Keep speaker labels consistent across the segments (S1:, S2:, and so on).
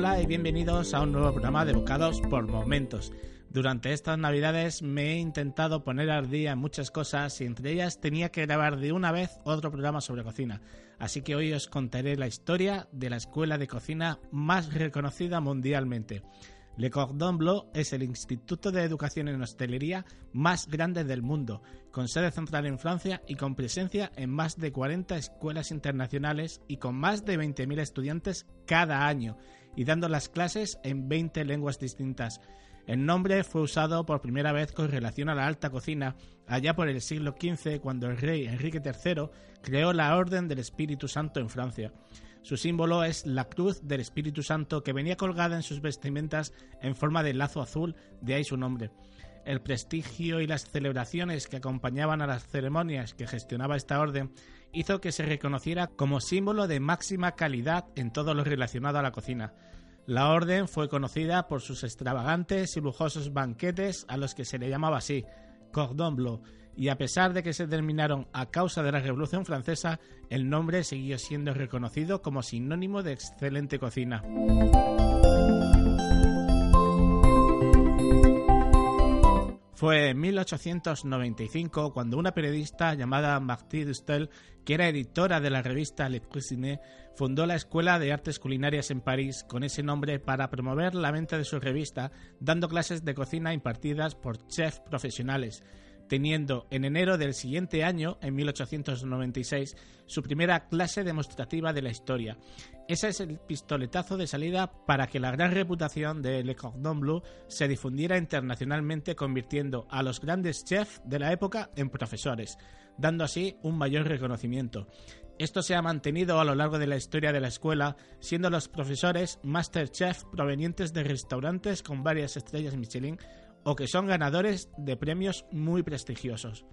S1: Hola y bienvenidos a un nuevo programa de Bocados por Momentos. Durante estas navidades me he intentado poner al día en muchas cosas y entre ellas tenía que grabar de una vez otro programa sobre cocina. Así que hoy os contaré la historia de la escuela de cocina más reconocida mundialmente. Le Cordon Bleu es el instituto de educación en hostelería más grande del mundo, con sede central en Francia y con presencia en más de 40 escuelas internacionales y con más de 20.000 estudiantes cada año, y dando las clases en 20 lenguas distintas. El nombre fue usado por primera vez con relación a la alta cocina allá por el siglo XV cuando el rey Enrique III creó la Orden del Espíritu Santo en Francia. Su símbolo es la cruz del Espíritu Santo que venía colgada en sus vestimentas en forma de lazo azul, de ahí su nombre. El prestigio y las celebraciones que acompañaban a las ceremonias que gestionaba esta orden hizo que se reconociera como símbolo de máxima calidad en todo lo relacionado a la cocina. La orden fue conocida por sus extravagantes y lujosos banquetes a los que se le llamaba así, Cordon Bleu, y a pesar de que se terminaron a causa de la Revolución Francesa, el nombre siguió siendo reconocido como sinónimo de excelente cocina. Fue en 1895 cuando una periodista llamada Marthe Dustel, que era editora de la revista Le Cuisine, fundó la Escuela de Artes Culinarias en París con ese nombre para promover la venta de su revista, dando clases de cocina impartidas por chefs profesionales teniendo en enero del siguiente año, en 1896, su primera clase demostrativa de la historia. Ese es el pistoletazo de salida para que la gran reputación de Le Cordon Bleu se difundiera internacionalmente, convirtiendo a los grandes chefs de la época en profesores, dando así un mayor reconocimiento. Esto se ha mantenido a lo largo de la historia de la escuela, siendo los profesores Master Chef provenientes de restaurantes con varias estrellas Michelin o que son ganadores de premios muy prestigiosos.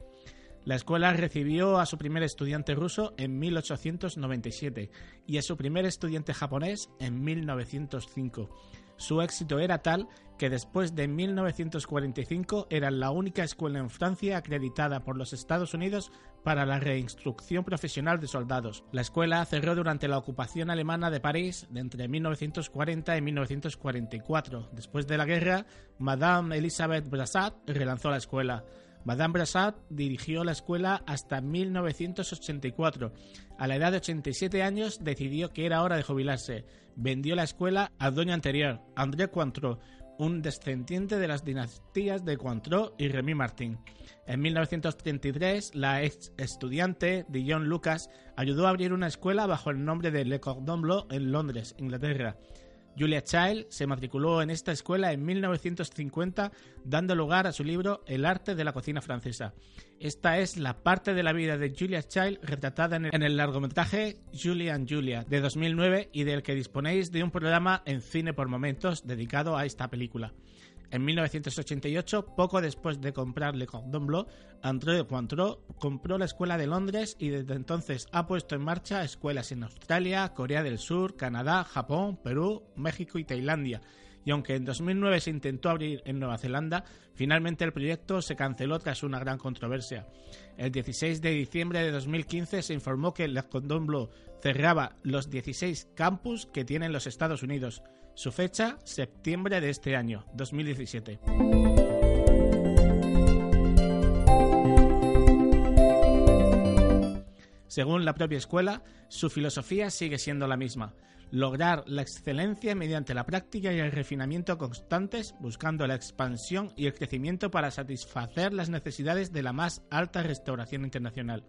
S1: La escuela recibió a su primer estudiante ruso en 1897 y a su primer estudiante japonés en 1905. Su éxito era tal que después de 1945 era la única escuela en Francia acreditada por los Estados Unidos para la reinstrucción profesional de soldados. La escuela cerró durante la ocupación alemana de París entre 1940 y 1944. Después de la guerra, Madame Elisabeth Brassat relanzó la escuela. Madame Brassat dirigió la escuela hasta 1984. A la edad de 87 años decidió que era hora de jubilarse. Vendió la escuela al dueño anterior, André Cointreau, un descendiente de las dinastías de Cointreau y Remy Martin. En 1933, la ex estudiante Dion Lucas ayudó a abrir una escuela bajo el nombre de Le Cordon Bleu en Londres, Inglaterra. Julia Child se matriculó en esta escuela en 1950, dando lugar a su libro El arte de la cocina francesa. Esta es la parte de la vida de Julia Child retratada en el, largometraje Julia and Julia de 2009 y del que disponéis de un programa en cine por momentos dedicado a esta película. En 1988, poco después de comprar Le Cordon Bleu, André Cointreau compró la Escuela de Londres y desde entonces ha puesto en marcha escuelas en Australia, Corea del Sur, Canadá, Japón, Perú, México y Tailandia. Y aunque en 2009 se intentó abrir en Nueva Zelanda, finalmente el proyecto se canceló tras una gran controversia. El 16 de diciembre de 2015 se informó que Le Cordon Bleu cerraba los 16 campus que tienen los Estados Unidos. Su fecha, septiembre de este año, 2017. Según la propia escuela, su filosofía sigue siendo la misma, lograr la excelencia mediante la práctica y el refinamiento constantes, buscando la expansión y el crecimiento para satisfacer las necesidades de la más alta restauración internacional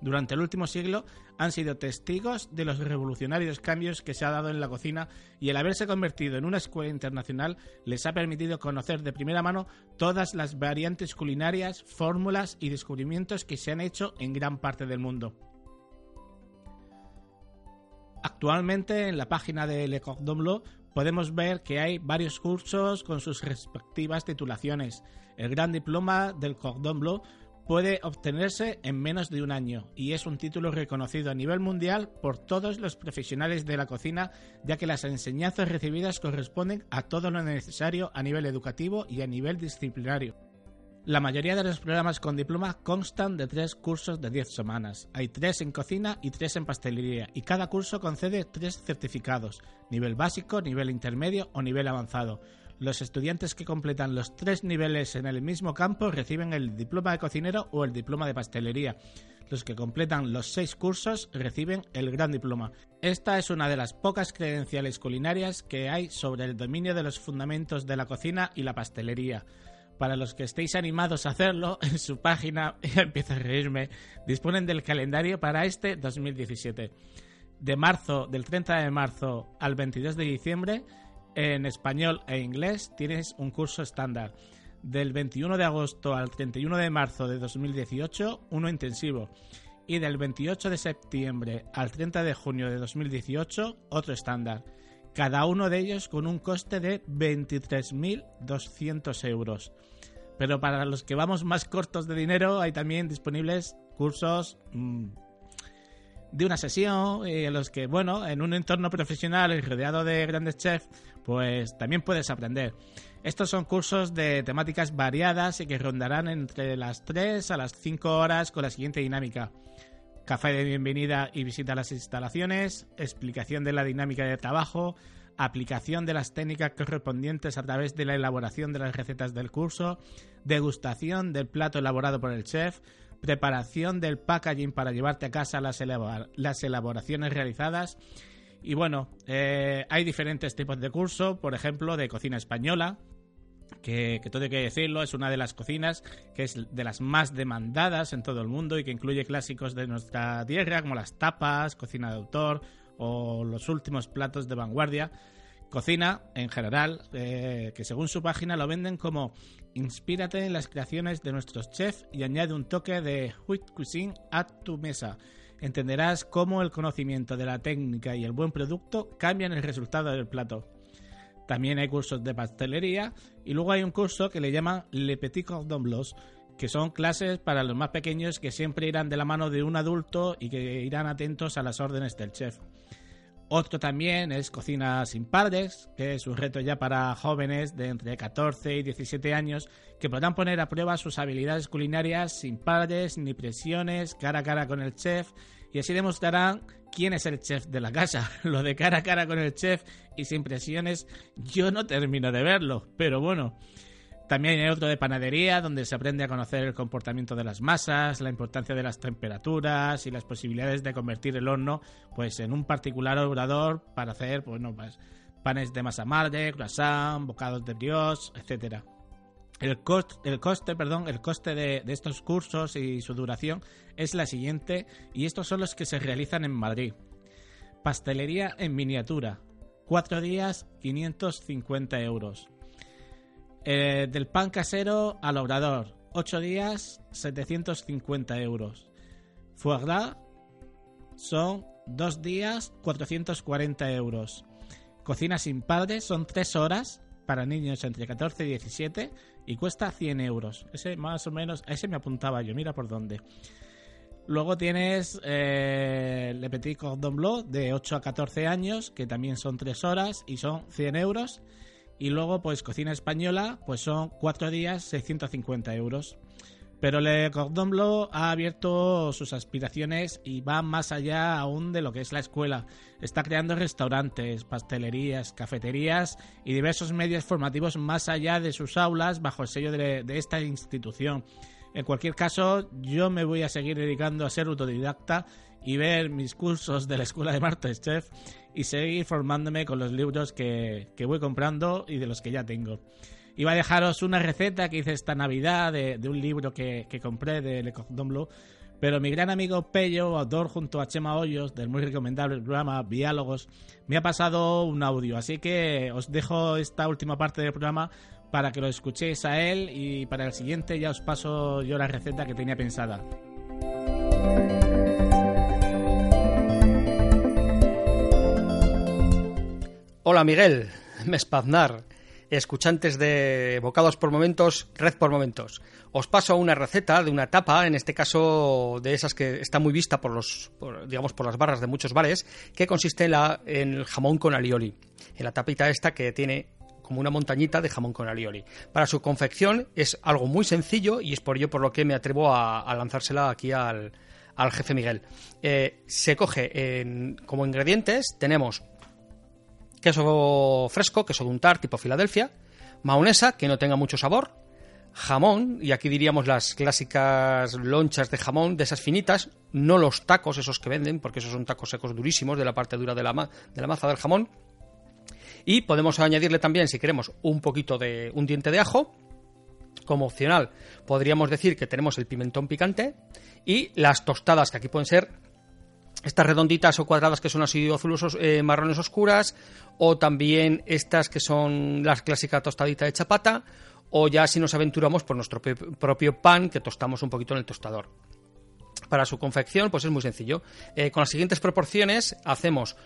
S1: durante el último siglo han sido testigos de los revolucionarios cambios que se ha dado en la cocina y el haberse convertido en una escuela internacional les ha permitido conocer de primera mano todas las variantes culinarias, fórmulas y descubrimientos que se han hecho en gran parte del mundo. Actualmente en la página de Le Cordon Bleu podemos ver que hay varios cursos con sus respectivas titulaciones. El gran diploma del Cordon Bleu puede obtenerse en menos de un año y es un título reconocido a nivel mundial por todos los profesionales de la cocina, ya que las enseñanzas recibidas corresponden a todo lo necesario a nivel educativo y a nivel disciplinario. La mayoría de los programas con diploma constan de tres cursos de 10 semanas. Hay tres en cocina y tres en pastelería, y cada curso concede tres certificados, nivel básico, nivel intermedio o nivel avanzado. Los estudiantes que completan los tres niveles en el mismo campo reciben el diploma de cocinero o el diploma de pastelería. Los que completan los seis cursos reciben el gran diploma. Esta es una de las pocas credenciales culinarias que hay sobre el dominio de los fundamentos de la cocina y la pastelería. Para los que estéis animados a hacerlo, en su página, empiezo a reírme, disponen del calendario para este 2017. De marzo, del 30 de marzo al 22 de diciembre, en español e inglés tienes un curso estándar. Del 21 de agosto al 31 de marzo de 2018, uno intensivo. Y del 28 de septiembre al 30 de junio de 2018, otro estándar cada uno de ellos con un coste de 23.200 euros. Pero para los que vamos más cortos de dinero hay también disponibles cursos mm, de una sesión eh, en los que, bueno, en un entorno profesional y rodeado de grandes chefs, pues también puedes aprender. Estos son cursos de temáticas variadas y que rondarán entre las 3 a las 5 horas con la siguiente dinámica café de bienvenida y visita a las instalaciones, explicación de la dinámica de trabajo, aplicación de las técnicas correspondientes a través de la elaboración de las recetas del curso, degustación del plato elaborado por el chef, preparación del packaging para llevarte a casa las, elaboraciones realizadas. Y bueno, eh, hay diferentes tipos de curso, por ejemplo, de cocina española, que, todo hay que decirlo, es una de las cocinas que es de las más demandadas en todo el mundo y que incluye clásicos de nuestra tierra como las tapas, cocina de autor o los últimos platos de vanguardia. Cocina, en general, eh, que según su página lo venden como inspírate en las creaciones de nuestros chefs y añade un toque de Huit Cuisine a tu mesa. Entenderás cómo el conocimiento de la técnica y el buen producto cambian el resultado del plato. También hay cursos de pastelería y luego hay un curso que le llaman Le Petit Cordon que son clases para los más pequeños que siempre irán de la mano de un adulto y que irán atentos a las órdenes del chef. Otro también es Cocina sin padres, que es un reto ya para jóvenes de entre 14 y 17 años que podrán poner a prueba sus habilidades culinarias sin padres ni presiones, cara a cara con el chef y así demostrarán quién es el chef de la casa. Lo de cara a cara con el chef y sin presiones, yo no termino de verlo, pero bueno. También hay otro de panadería, donde se aprende a conocer el comportamiento de las masas, la importancia de las temperaturas y las posibilidades de convertir el horno pues, en un particular obrador para hacer pues, panes de masa madre, croissant, bocados de brioche, etcétera. El, el coste, perdón, el coste de, estos cursos y su duración es la siguiente y estos son los que se realizan en Madrid. Pastelería en miniatura, 4 días 550 euros. Eh, del pan casero al obrador, 8 días 750 euros. Foie gras son 2 días 440 euros. Cocina sin padres son 3 horas para niños entre 14 y 17 y cuesta 100 euros. Ese más o menos, a ese me apuntaba yo, mira por dónde. Luego tienes eh, Le Petit Cordon Bleu de 8 a 14 años, que también son 3 horas y son 100 euros. Y luego, pues cocina española, pues son 4 días, 650 euros. Pero Le Cordon Bleu ha abierto sus aspiraciones y va más allá aún de lo que es la escuela. Está creando restaurantes, pastelerías, cafeterías y diversos medios formativos más allá de sus aulas bajo el sello de, esta institución. En cualquier caso, yo me voy a seguir dedicando a ser autodidacta y ver mis cursos de la escuela de Chef y seguir formándome con los libros que, que voy comprando y de los que ya tengo. Iba a dejaros una receta que hice esta Navidad de, un libro que, compré de Le Cordon Bleu, pero mi gran amigo Pello, autor junto a Chema Hoyos del muy recomendable programa Diálogos, me ha pasado un audio. Así que os dejo esta última parte del programa para que lo escuchéis a él y para el siguiente ya os paso yo la receta que tenía pensada.
S2: Hola Miguel, Mespaznar escuchantes de Bocados por Momentos, Red por Momentos. Os paso una receta de una tapa, en este caso de esas que está muy vista por los, digamos, por las barras de muchos bares, que consiste en, el jamón con alioli. En la tapita esta que tiene como una montañita de jamón con alioli. Para su confección es algo muy sencillo y es por ello por lo que me atrevo a, lanzársela aquí al, jefe Miguel. Eh, se coge como ingredientes, tenemos queso fresco, queso de untar tipo Filadelfia, maonesa que no tenga mucho sabor, jamón, y aquí diríamos las clásicas lonchas de jamón, de esas finitas, no los tacos esos que venden, porque esos son tacos secos durísimos de la parte dura de la, de la maza del jamón. Y podemos añadirle también, si queremos, un poquito de un diente de ajo. Como opcional, podríamos decir que tenemos el pimentón picante y las tostadas, que aquí pueden ser estas redonditas o cuadradas que son así azules eh, marrones oscuras, o también estas que son las clásicas tostaditas de chapata, o ya si nos aventuramos por nuestro propio pan que tostamos un poquito en el tostador. Para su confección, pues es muy sencillo. Eh, con las siguientes proporciones hacemos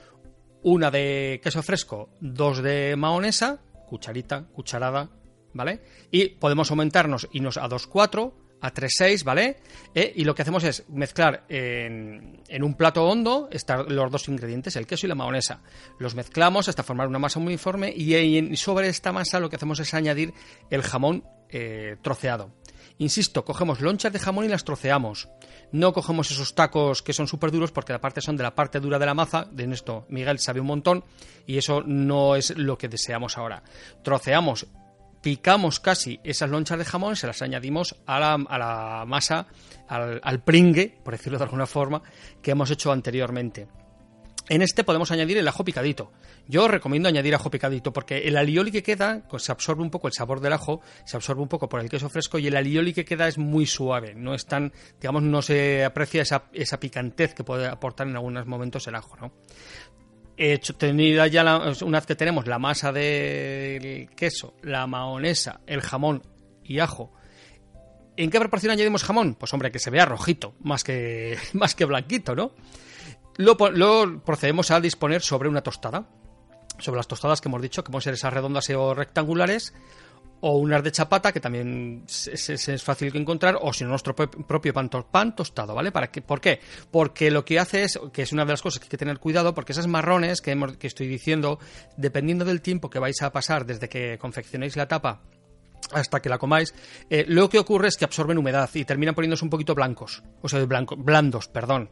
S2: una de queso fresco, dos de mahonesa, cucharita, cucharada, ¿vale? Y podemos aumentarnos y nos a 2,4, a 3,6, ¿vale? Eh, y lo que hacemos es mezclar en, un plato hondo los dos ingredientes, el queso y la mahonesa. Los mezclamos hasta formar una masa uniforme y, sobre esta masa lo que hacemos es añadir el jamón eh, troceado. Insisto, cogemos lonchas de jamón y las troceamos. No cogemos esos tacos que son súper duros porque aparte son de la parte dura de la maza. De esto Miguel sabe un montón y eso no es lo que deseamos ahora. Troceamos, picamos casi esas lonchas de jamón, se las añadimos a la, masa, al, al pringue, por decirlo de alguna forma, que hemos hecho anteriormente. En este podemos añadir el ajo picadito. Yo recomiendo añadir ajo picadito porque el alioli que queda pues, se absorbe un poco el sabor del ajo, se absorbe un poco por el queso fresco y el alioli que queda es muy suave, no es tan, digamos, no se aprecia esa, esa picantez que puede aportar en algunos momentos el ajo, ¿no? Hecho, tenida ya una vez que tenemos la masa del queso, la mahonesa, el jamón y ajo, ¿en qué proporción añadimos jamón? Pues hombre, que se vea rojito, más que, más que blanquito, ¿no? Lo, procedemos a disponer sobre una tostada. Sobre las tostadas que hemos dicho, que pueden ser esas redondas o rectangulares, o unas de chapata, que también es, fácil de encontrar, o si no, nuestro propio pan, tostado, ¿vale? ¿Para qué? ¿Por qué? Porque lo que hace es, que es una de las cosas que hay que tener cuidado, porque esas marrones que, que estoy diciendo, dependiendo del tiempo que vais a pasar desde que confeccionéis la tapa hasta que la comáis, eh, lo que ocurre es que absorben humedad y terminan poniéndose un poquito blancos, o sea, blanco, blandos, perdón.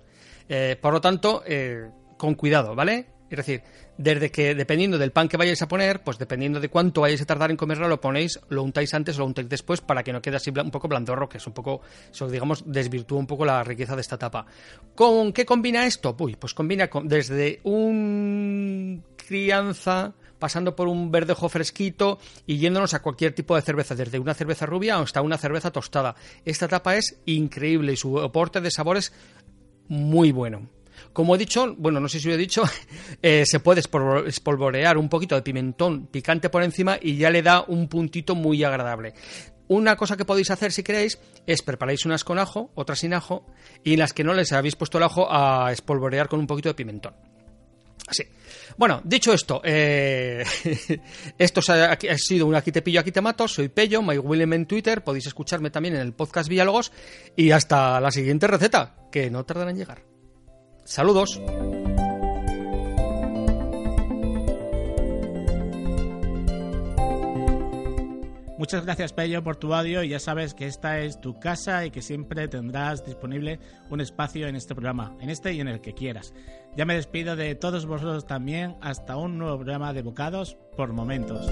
S2: Eh, por lo tanto, eh, con cuidado, ¿vale? Es decir, desde que dependiendo del pan que vayáis a poner, pues dependiendo de cuánto vayáis a tardar en comerlo, lo ponéis, lo untáis antes o lo untáis después para que no quede así un poco blandorro, que es un poco, eso digamos, desvirtúa un poco la riqueza de esta tapa. ¿Con qué combina esto? Uy, pues combina con, desde un crianza pasando por un verdejo fresquito y yéndonos a cualquier tipo de cerveza, desde una cerveza rubia hasta una cerveza tostada. Esta tapa es increíble y su aporte de sabores muy bueno. Como he dicho, bueno, no sé si lo he dicho, eh, se puede espolvorear un poquito de pimentón picante por encima y ya le da un puntito muy agradable. Una cosa que podéis hacer si queréis es preparáis unas con ajo, otras sin ajo, y las que no les habéis puesto el ajo a espolvorear con un poquito de pimentón. Así. Bueno, dicho esto, eh, esto ha, sido un Aquí te pillo, aquí te mato. Soy Pello, MyWilliam en Twitter. Podéis escucharme también en el podcast Diálogos. Y hasta la siguiente receta, que no tardará en llegar. Saludos.
S1: Muchas gracias, Pello, por tu audio y ya sabes que esta es tu casa y que siempre tendrás disponible un espacio en este programa, en este y en el que quieras. Ya me despido de todos vosotros también hasta un nuevo programa de Bocados por Momentos.